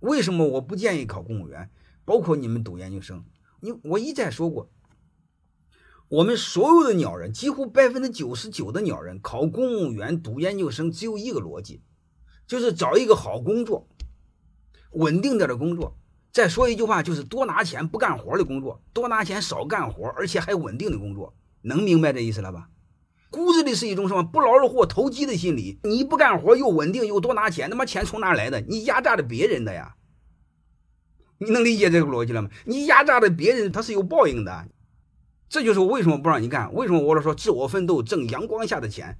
为什么我不建议考公务员？包括你们读研究生，你我一再说过，我们所有的鸟人，几乎百分之九十九的鸟人考公务员、读研究生，只有一个逻辑，就是找一个好工作，稳定点的工作。再说一句话，就是多拿钱不干活的工作，多拿钱少干活，而且还稳定的工作。能明白这意思了吧？骨子里是一种什么不劳而获、投机的心理。你不干活又稳定又多拿钱，他妈钱从哪来的？你压榨的别人的呀。你能理解这个逻辑了吗？你压榨的别人，他是有报应的。这就是我为什么不让你干，为什么我老说自我奋斗挣阳光下的钱。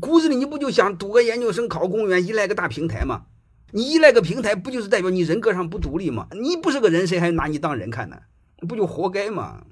骨子里你不就想读个研究生、考公务员，依赖个大平台吗？你依赖个平台，不就是代表你人格上不独立吗？你不是个人，谁还拿你当人看呢？不就活该吗？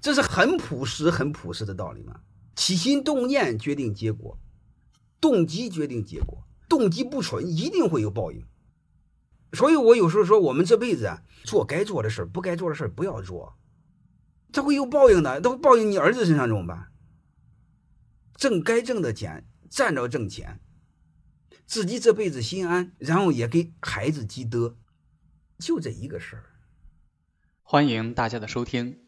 这是很朴实、很朴实的道理吗？起心动念决定结果，动机决定结果，动机不纯，一定会有报应。所以我有时候说，我们这辈子啊，做该做的事不该做的事不要做，这会有报应的。他会报应你儿子身上怎么办？挣该挣的钱，站着挣钱，自己这辈子心安，然后也给孩子积德，就这一个事儿。欢迎大家的收听。